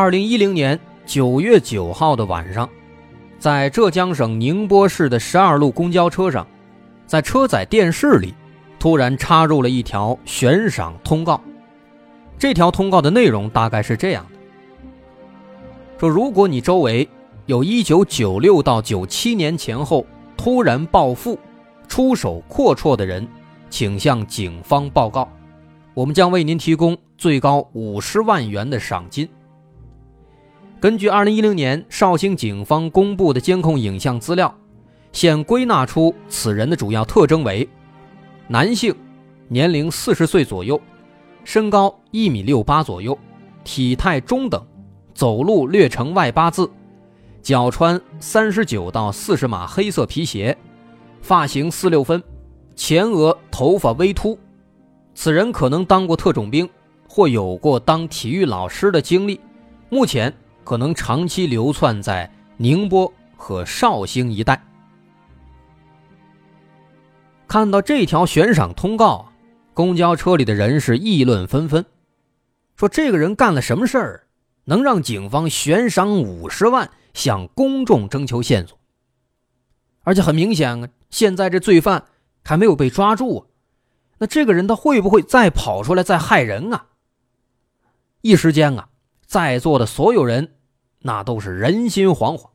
二零一零年九月九号的晚上，在浙江省宁波市的十二路公交车上，在车载电视里，突然插入了一条悬赏通告。这条通告的内容大概是这样的：说如果你周围有一九九六到九七年前后突然暴富、出手阔绰的人，请向警方报告，我们将为您提供最高五十万元的赏金。根据2010年绍兴警方公布的监控影像资料，现归纳出此人的主要特征为：男性，年龄40岁左右，身高1米68左右，体态中等，走路略呈外八字，脚穿39到40码黑色皮鞋，发型四六分，前额头发微秃。此人可能当过特种兵，或有过当体育老师的经历，目前。可能长期流窜在宁波和绍兴一带。看到这条悬赏通告，公交车里的人是议论纷纷，说这个人干了什么事儿，能让警方悬赏五十万向公众征求线索？而且很明显啊，现在这罪犯还没有被抓住啊，那这个人他会不会再跑出来再害人啊？一时间啊，在座的所有人。那都是人心惶惶。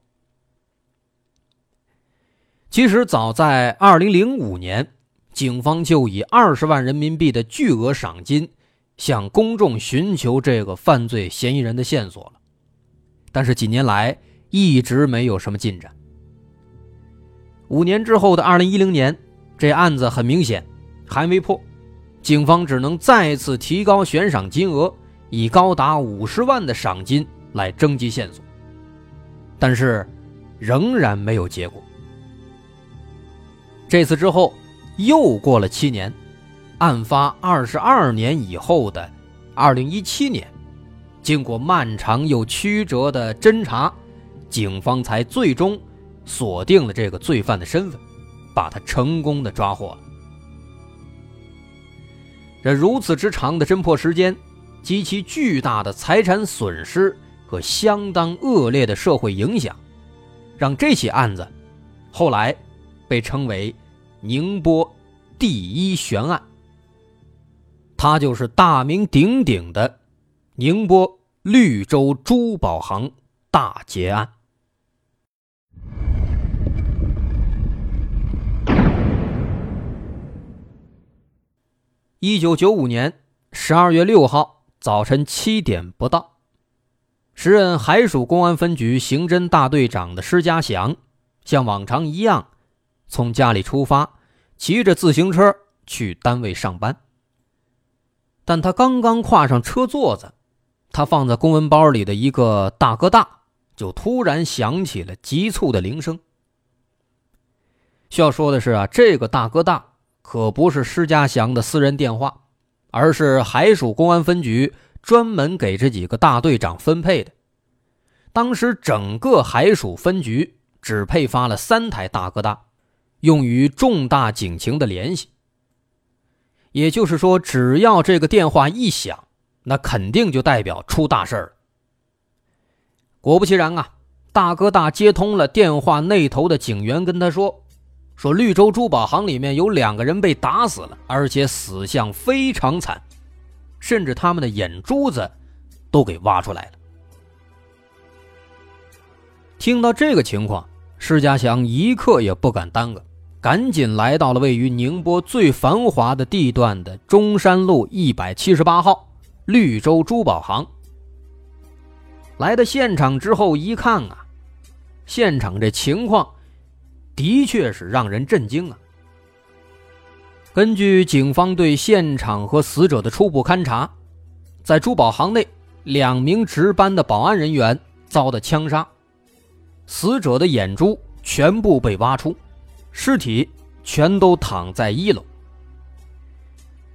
其实早在二零零五年，警方就以二十万人民币的巨额赏金向公众寻求这个犯罪嫌疑人的线索了，但是几年来一直没有什么进展。五年之后的二零一零年，这案子很明显还没破，警方只能再次提高悬赏金额，以高达五十万的赏金。来征集线索，但是仍然没有结果。这次之后又过了七年，案发二十二年以后的二零一七年，经过漫长又曲折的侦查，警方才最终锁定了这个罪犯的身份，把他成功的抓获了。这如此之长的侦破时间，及其巨大的财产损失。和相当恶劣的社会影响，让这起案子后来被称为宁波第一悬案。它就是大名鼎鼎的宁波绿洲珠宝行大劫案。一九九五年十二月六号早晨七点不到。时任海曙公安分局刑侦大队长的施家祥，像往常一样，从家里出发，骑着自行车去单位上班。但他刚刚跨上车座子，他放在公文包里的一个大哥大就突然响起了急促的铃声。需要说的是啊，这个大哥大可不是施家祥的私人电话，而是海曙公安分局。专门给这几个大队长分配的。当时整个海曙分局只配发了三台大哥大，用于重大警情的联系。也就是说，只要这个电话一响，那肯定就代表出大事了。果不其然啊，大哥大接通了电话那头的警员，跟他说：“说绿洲珠宝行里面有两个人被打死了，而且死相非常惨。”甚至他们的眼珠子都给挖出来了。听到这个情况，施家祥一刻也不敢耽搁，赶紧来到了位于宁波最繁华的地段的中山路一百七十八号绿洲珠宝行。来到现场之后一看啊，现场这情况的确是让人震惊啊。根据警方对现场和死者的初步勘查，在珠宝行内两名值班的保安人员遭的枪杀，死者的眼珠全部被挖出，尸体全都躺在一楼。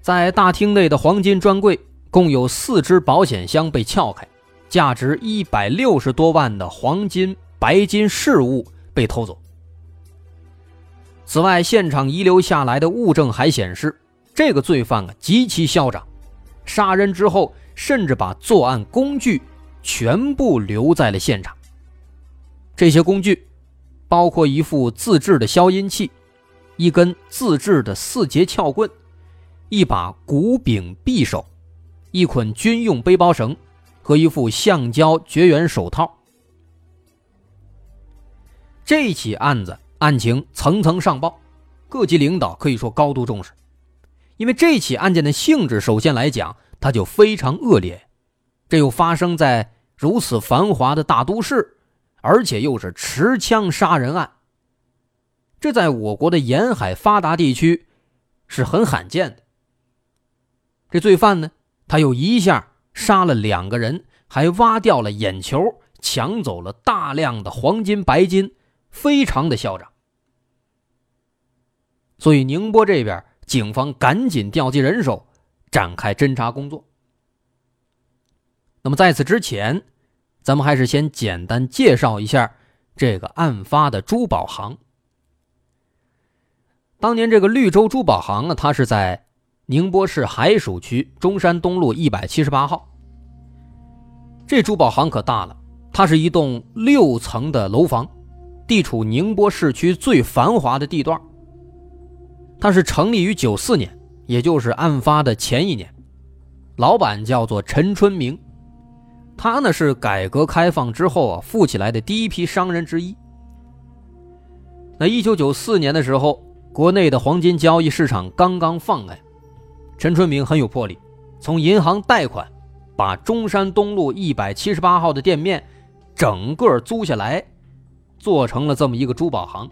在大厅内的黄金专柜，共有四只保险箱被撬开，价值一百六十多万的黄金、白金饰物被偷走。此外，现场遗留下来的物证还显示，这个罪犯啊极其嚣张，杀人之后甚至把作案工具全部留在了现场。这些工具包括一副自制的消音器，一根自制的四节撬棍，一把骨柄匕首，一捆军用背包绳和一副橡胶绝缘手套。这起案子。案情层层上报，各级领导可以说高度重视，因为这起案件的性质，首先来讲，它就非常恶劣，这又发生在如此繁华的大都市，而且又是持枪杀人案，这在我国的沿海发达地区是很罕见的。这罪犯呢，他又一下杀了两个人，还挖掉了眼球，抢走了大量的黄金白金。非常的嚣张，所以宁波这边警方赶紧调集人手，展开侦查工作。那么在此之前，咱们还是先简单介绍一下这个案发的珠宝行。当年这个绿洲珠宝行呢，它是在宁波市海曙区中山东路一百七十八号。这珠宝行可大了，它是一栋六层的楼房。地处宁波市区最繁华的地段。它是成立于九四年，也就是案发的前一年。老板叫做陈春明，他呢是改革开放之后啊富起来的第一批商人之一。那一九九四年的时候，国内的黄金交易市场刚刚放开，陈春明很有魄力，从银行贷款，把中山东路一百七十八号的店面整个租下来。做成了这么一个珠宝行。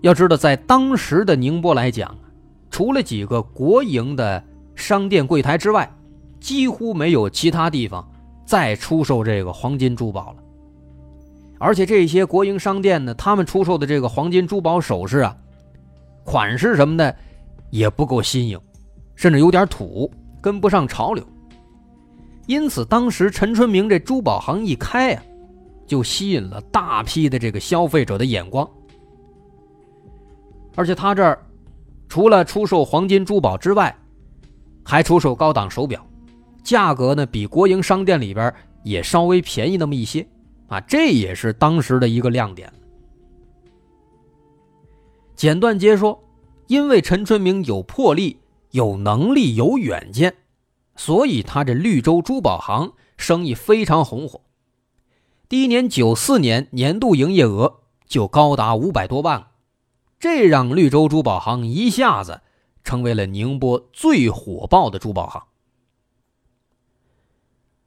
要知道，在当时的宁波来讲，除了几个国营的商店柜台之外，几乎没有其他地方再出售这个黄金珠宝了。而且这些国营商店呢，他们出售的这个黄金珠宝首饰啊，款式什么的也不够新颖，甚至有点土，跟不上潮流。因此，当时陈春明这珠宝行一开啊。就吸引了大批的这个消费者的眼光，而且他这儿除了出售黄金珠宝之外，还出售高档手表，价格呢比国营商店里边也稍微便宜那么一些啊，这也是当时的一个亮点。简短截说，因为陈春明有魄力、有能力、有远见，所以他这绿洲珠宝行生意非常红火。第一年九四年年度营业额就高达五百多万，这让绿洲珠宝行一下子成为了宁波最火爆的珠宝行。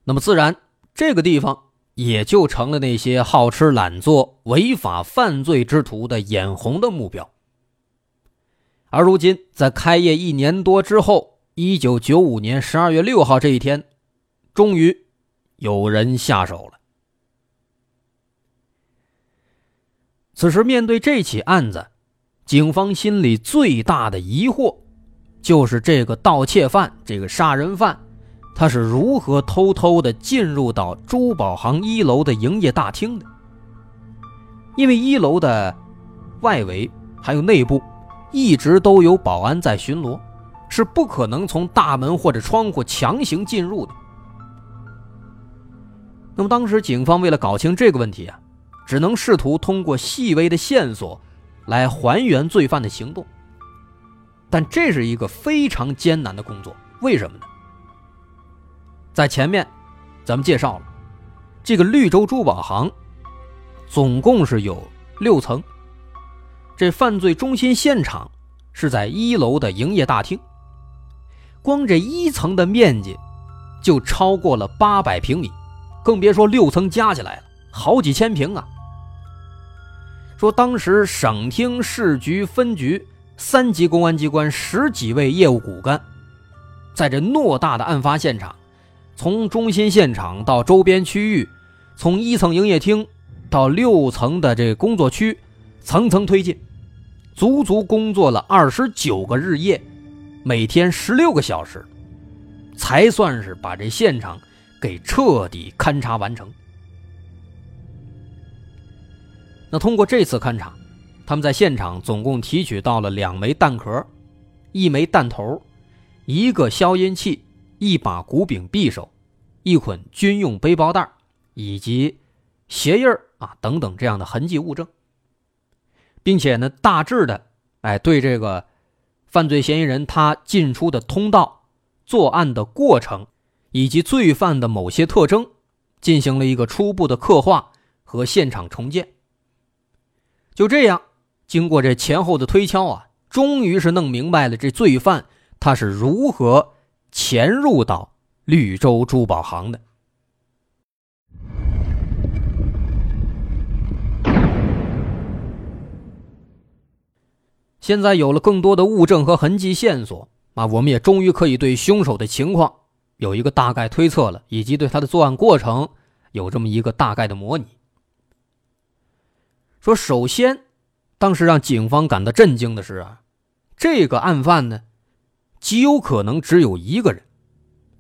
那么自然，这个地方也就成了那些好吃懒做、违法犯罪之徒的眼红的目标。而如今，在开业一年多之后，一九九五年十二月六号这一天，终于有人下手了。此时，面对这起案子，警方心里最大的疑惑，就是这个盗窃犯、这个杀人犯，他是如何偷偷的进入到珠宝行一楼的营业大厅的？因为一楼的外围还有内部，一直都有保安在巡逻，是不可能从大门或者窗户强行进入的。那么，当时警方为了搞清这个问题啊。只能试图通过细微的线索来还原罪犯的行动，但这是一个非常艰难的工作。为什么呢？在前面，咱们介绍了这个绿洲珠宝行，总共是有六层。这犯罪中心现场是在一楼的营业大厅，光这一层的面积就超过了八百平米，更别说六层加起来了。好几千平啊！说当时省厅、市局、分局三级公安机关十几位业务骨干，在这偌大的案发现场，从中心现场到周边区域，从一层营业厅到六层的这工作区，层层推进，足足工作了二十九个日夜，每天十六个小时，才算是把这现场给彻底勘察完成。那通过这次勘察，他们在现场总共提取到了两枚弹壳，一枚弹头，一个消音器。一把古柄匕首，一捆军用背包带，以及鞋印啊等等这样的痕迹物证，并且呢，大致的哎对这个犯罪嫌疑人他进出的通道、作案的过程以及罪犯的某些特征进行了一个初步的刻画和现场重建。就这样，经过这前后的推敲啊，终于是弄明白了这罪犯他是如何。潜入到绿洲珠宝行的。现在有了更多的物证和痕迹线索啊，我们也终于可以对凶手的情况有一个大概推测了，以及对他的作案过程有这么一个大概的模拟。说，首先，当时让警方感到震惊的是啊，这个案犯呢。极有可能只有一个人，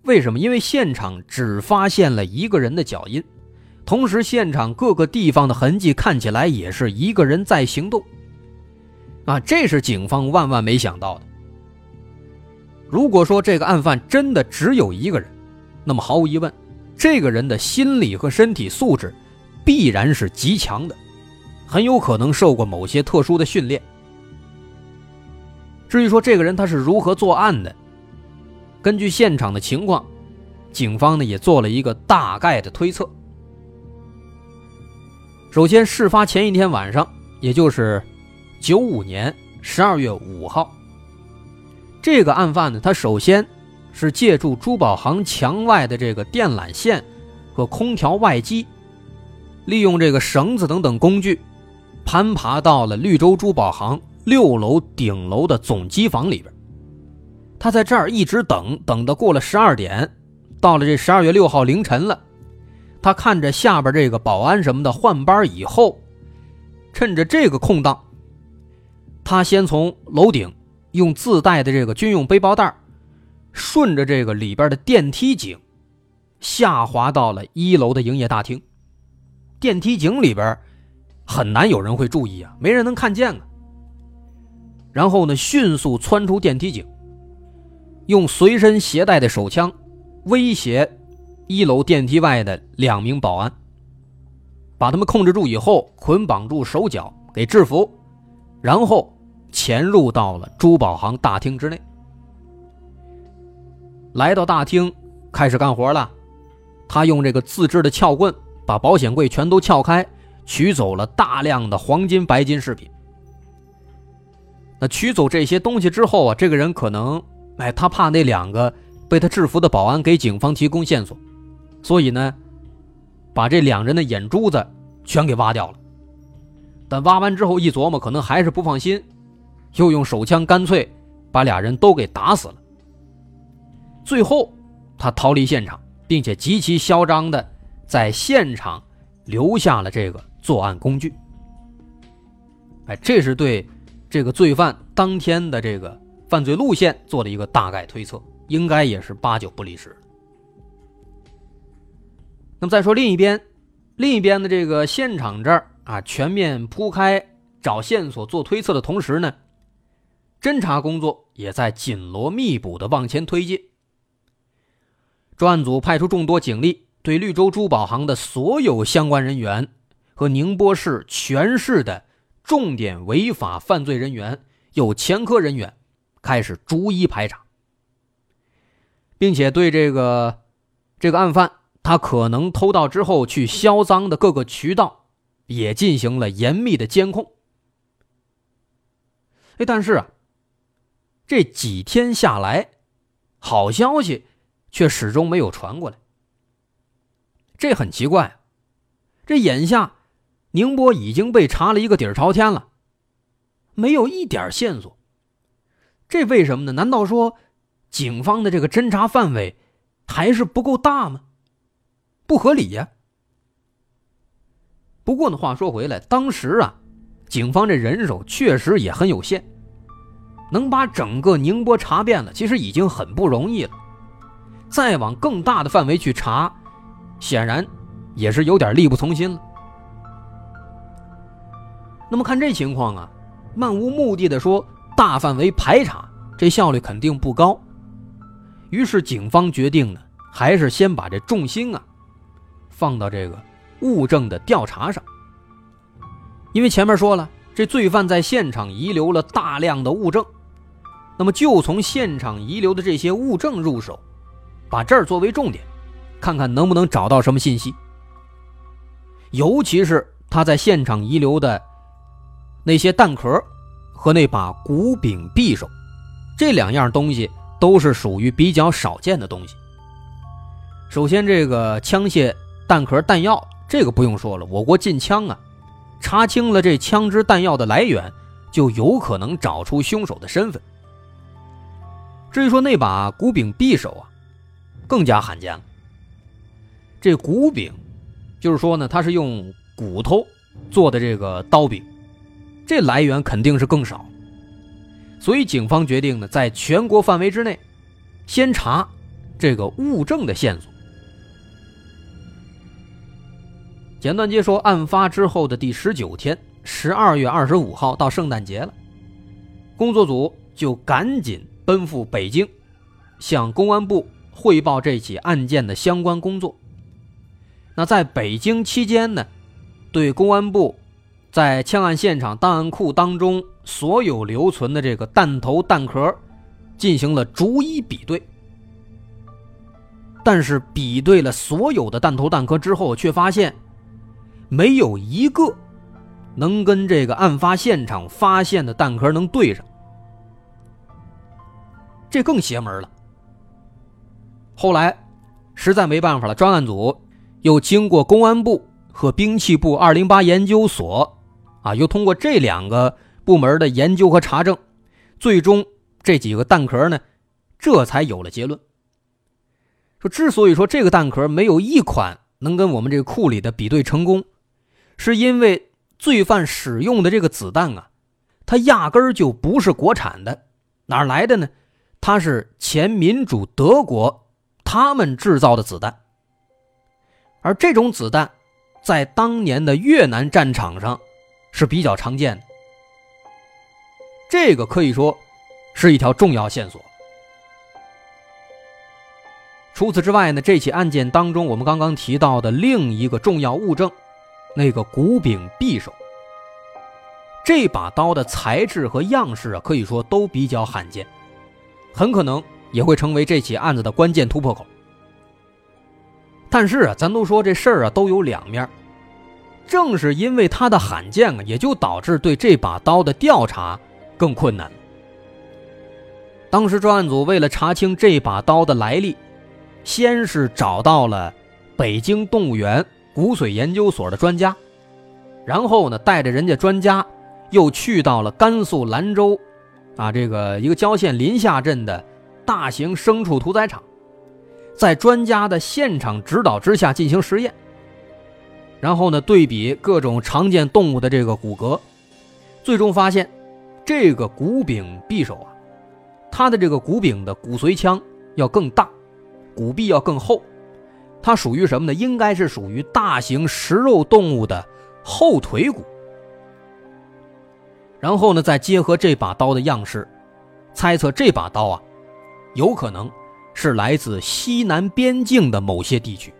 为什么？因为现场只发现了一个人的脚印，同时现场各个地方的痕迹看起来也是一个人在行动。啊，这是警方万万没想到的。如果说这个案犯真的只有一个人，那么毫无疑问，这个人的心理和身体素质必然是极强的，很有可能受过某些特殊的训练。至于说这个人他是如何作案的，根据现场的情况，警方呢也做了一个大概的推测。首先，事发前一天晚上，也就是九五年十二月五号，这个案犯呢，他首先是借助珠宝行墙外的这个电缆线和空调外机，利用这个绳子等等工具，攀爬到了绿洲珠宝行。六楼顶楼的总机房里边，他在这儿一直等，等到过了十二点，到了这十二月六号凌晨了，他看着下边这个保安什么的换班以后，趁着这个空档，他先从楼顶用自带的这个军用背包带，顺着这个里边的电梯井，下滑到了一楼的营业大厅。电梯井里边很难有人会注意啊，没人能看见啊。然后呢，迅速窜出电梯井，用随身携带的手枪威胁一楼电梯外的两名保安，把他们控制住以后，捆绑住手脚，给制服，然后潜入到了珠宝行大厅之内。来到大厅，开始干活了。他用这个自制的撬棍把保险柜全都撬开，取走了大量的黄金、白金饰品。那取走这些东西之后啊，这个人可能，哎，他怕那两个被他制服的保安给警方提供线索，所以呢，把这两人的眼珠子全给挖掉了。但挖完之后一琢磨，可能还是不放心，又用手枪干脆把俩人都给打死了。最后，他逃离现场，并且极其嚣张的在现场留下了这个作案工具。哎，这是对。这个罪犯当天的这个犯罪路线做了一个大概推测，应该也是八九不离十。那么再说另一边，另一边的这个现场这儿啊，全面铺开找线索做推测的同时呢，侦查工作也在紧锣密鼓的往前推进。专案组派出众多警力，对绿洲珠宝行的所有相关人员和宁波市全市的。重点违法犯罪人员有前科人员，开始逐一排查，并且对这个这个案犯他可能偷盗之后去销赃的各个渠道也进行了严密的监控。哎，但是啊，这几天下来，好消息却始终没有传过来，这很奇怪。这眼下。宁波已经被查了一个底儿朝天了，没有一点线索。这为什么呢？难道说警方的这个侦查范围还是不够大吗？不合理呀。不过呢，话说回来，当时啊，警方这人手确实也很有限，能把整个宁波查遍了，其实已经很不容易了。再往更大的范围去查，显然也是有点力不从心了。那么看这情况啊，漫无目的的说大范围排查，这效率肯定不高。于是警方决定呢，还是先把这重心啊，放到这个物证的调查上。因为前面说了，这罪犯在现场遗留了大量的物证，那么就从现场遗留的这些物证入手。把这儿作为重点，看看能不能找到什么信息。尤其是他在现场遗留的那些弹壳和那把骨柄匕首，这两样东西都是属于比较少见的东西。首先，这个枪械、弹壳、弹药，这个不用说了，我国禁枪啊，查清了这枪支弹药的来源，就有可能找出凶手的身份。至于说那把骨柄匕首啊。更加罕见了。这骨柄，就是说呢，它是用骨头做的这个刀柄，这来源肯定是更少。所以警方决定呢，在全国范围之内，先查这个物证的线索。简短接说，案发之后的第十九天，十二月二十五号到圣诞节了，工作组就赶紧奔赴北京，向公安部。汇报这起案件的相关工作。那在北京期间呢，对公安部在枪案现场档案库当中所有留存的这个弹头弹壳进行了逐一比对。但是比对了所有的弹头弹壳之后，却发现没有一个能跟这个案发现场发现的弹壳能对上。这更邪门了。后来，实在没办法了，专案组又经过公安部和兵器部二零八研究所，啊，又通过这两个部门的研究和查证，最终这几个弹壳呢，这才有了结论。说之所以说这个弹壳没有一款能跟我们这个库里的比对成功，是因为罪犯使用的这个子弹啊，它压根儿就不是国产的，哪来的呢？它是前民主德国。他们制造的子弹，而这种子弹在当年的越南战场上是比较常见的。这个可以说是一条重要线索。除此之外呢，这起案件当中，我们刚刚提到的另一个重要物证，那个骨柄匕首，这把刀的材质和样式啊，可以说都比较罕见，很可能。也会成为这起案子的关键突破口。但是啊，咱都说这事儿啊都有两面，正是因为它的罕见啊，也就导致对这把刀的调查更困难。当时专案组为了查清这把刀的来历，先是找到了北京动物园骨髓研究所的专家，然后呢，带着人家专家又去到了甘肃兰州，啊，这个一个郊县临夏镇的。大型牲畜屠宰场，在专家的现场指导之下进行实验，然后呢，对比各种常见动物的这个骨骼，最终发现，这个骨柄匕首啊，它的这个骨柄的骨髓腔要更大，骨壁要更厚，它属于什么呢？应该是属于大型食肉动物的后腿骨。然后呢，再结合这把刀的样式，猜测这把刀啊。有可能是来自西南边境的某些地区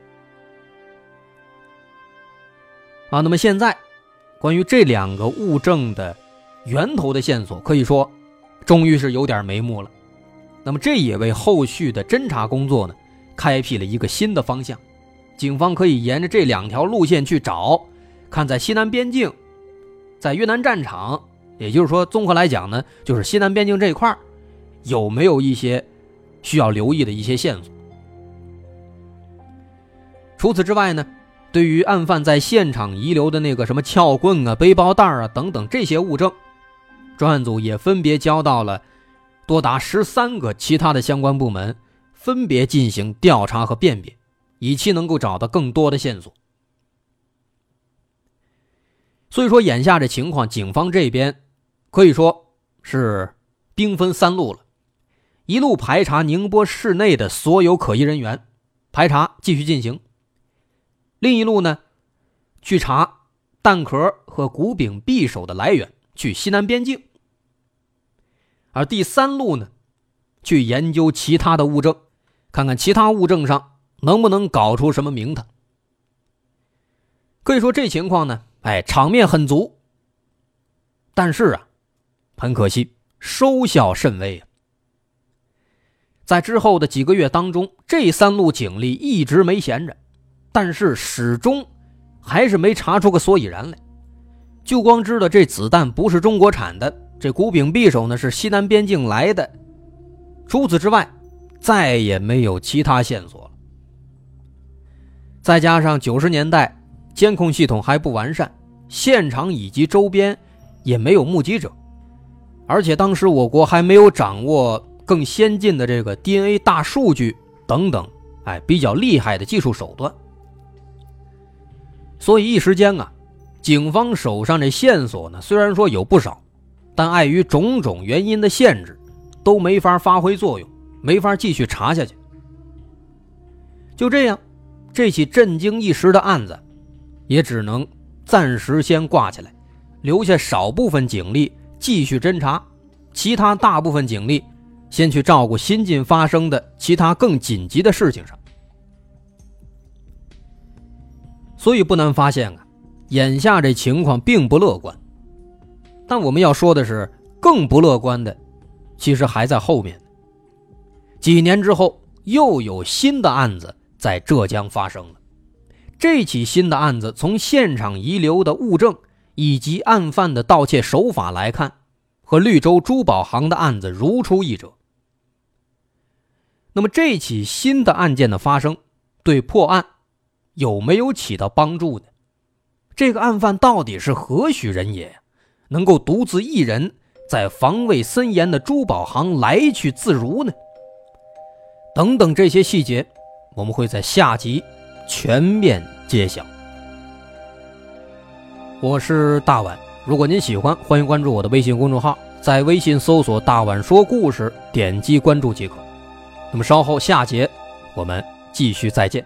啊。那么现在，关于这两个物证的源头的线索，可以说终于是有点眉目了。那么这也为后续的侦查工作呢，开辟了一个新的方向。警方可以沿着这两条路线去找，看在西南边境，在越南战场，也就是说，综合来讲呢，就是西南边境这一块有没有一些。需要留意的一些线索。除此之外呢，对于案犯在现场遗留的那个什么撬棍啊、背包带啊等等这些物证，专案组也分别交到了多达十三个其他的相关部门，分别进行调查和辨别，以期能够找到更多的线索。所以说，眼下这情况，警方这边可以说是兵分三路了：一路排查宁波市内的所有可疑人员，排查继续进行；另一路呢，去查弹壳和骨柄匕首的来源，去西南边境；而第三路呢，去研究其他的物证，看看其他物证上能不能搞出什么名堂。可以说，这情况呢。哎，场面很足，但是啊，很可惜，收效甚微啊。在之后的几个月当中，这三路警力一直没闲着，但是始终还是没查出个所以然来。就光知道这子弹不是中国产的，这古柄匕首呢是西南边境来的，除此之外，再也没有其他线索了。再加上九十年代。监控系统还不完善，现场以及周边也没有目击者，而且当时我国还没有掌握更先进的这个 DNA 大数据等等，哎，比较厉害的技术手段。所以一时间啊，警方手上这线索呢，虽然说有不少，但碍于种种原因的限制，都没法发挥作用，没法继续查下去。就这样，这起震惊一时的案子。也只能暂时先挂起来，留下少部分警力继续侦查，其他大部分警力先去照顾新近发生的其他更紧急的事情上。所以不难发现啊，眼下这情况并不乐观。但我们要说的是，更不乐观的，其实还在后面。几年之后，又有新的案子在浙江发生了。这起新的案子，从现场遗留的物证以及案犯的盗窃手法来看，和绿洲珠宝行的案子如出一辙。那么，这起新的案件的发生，对破案有没有起到帮助呢？这个案犯到底是何许人也，能够独自一人在防卫森严的珠宝行来去自如呢？等等这些细节，我们会在下集。全面揭晓。我是大碗，如果您喜欢，欢迎关注我的微信公众号，在微信搜索“大碗说故事”，点击关注即可。那么稍后下节我们继续再见。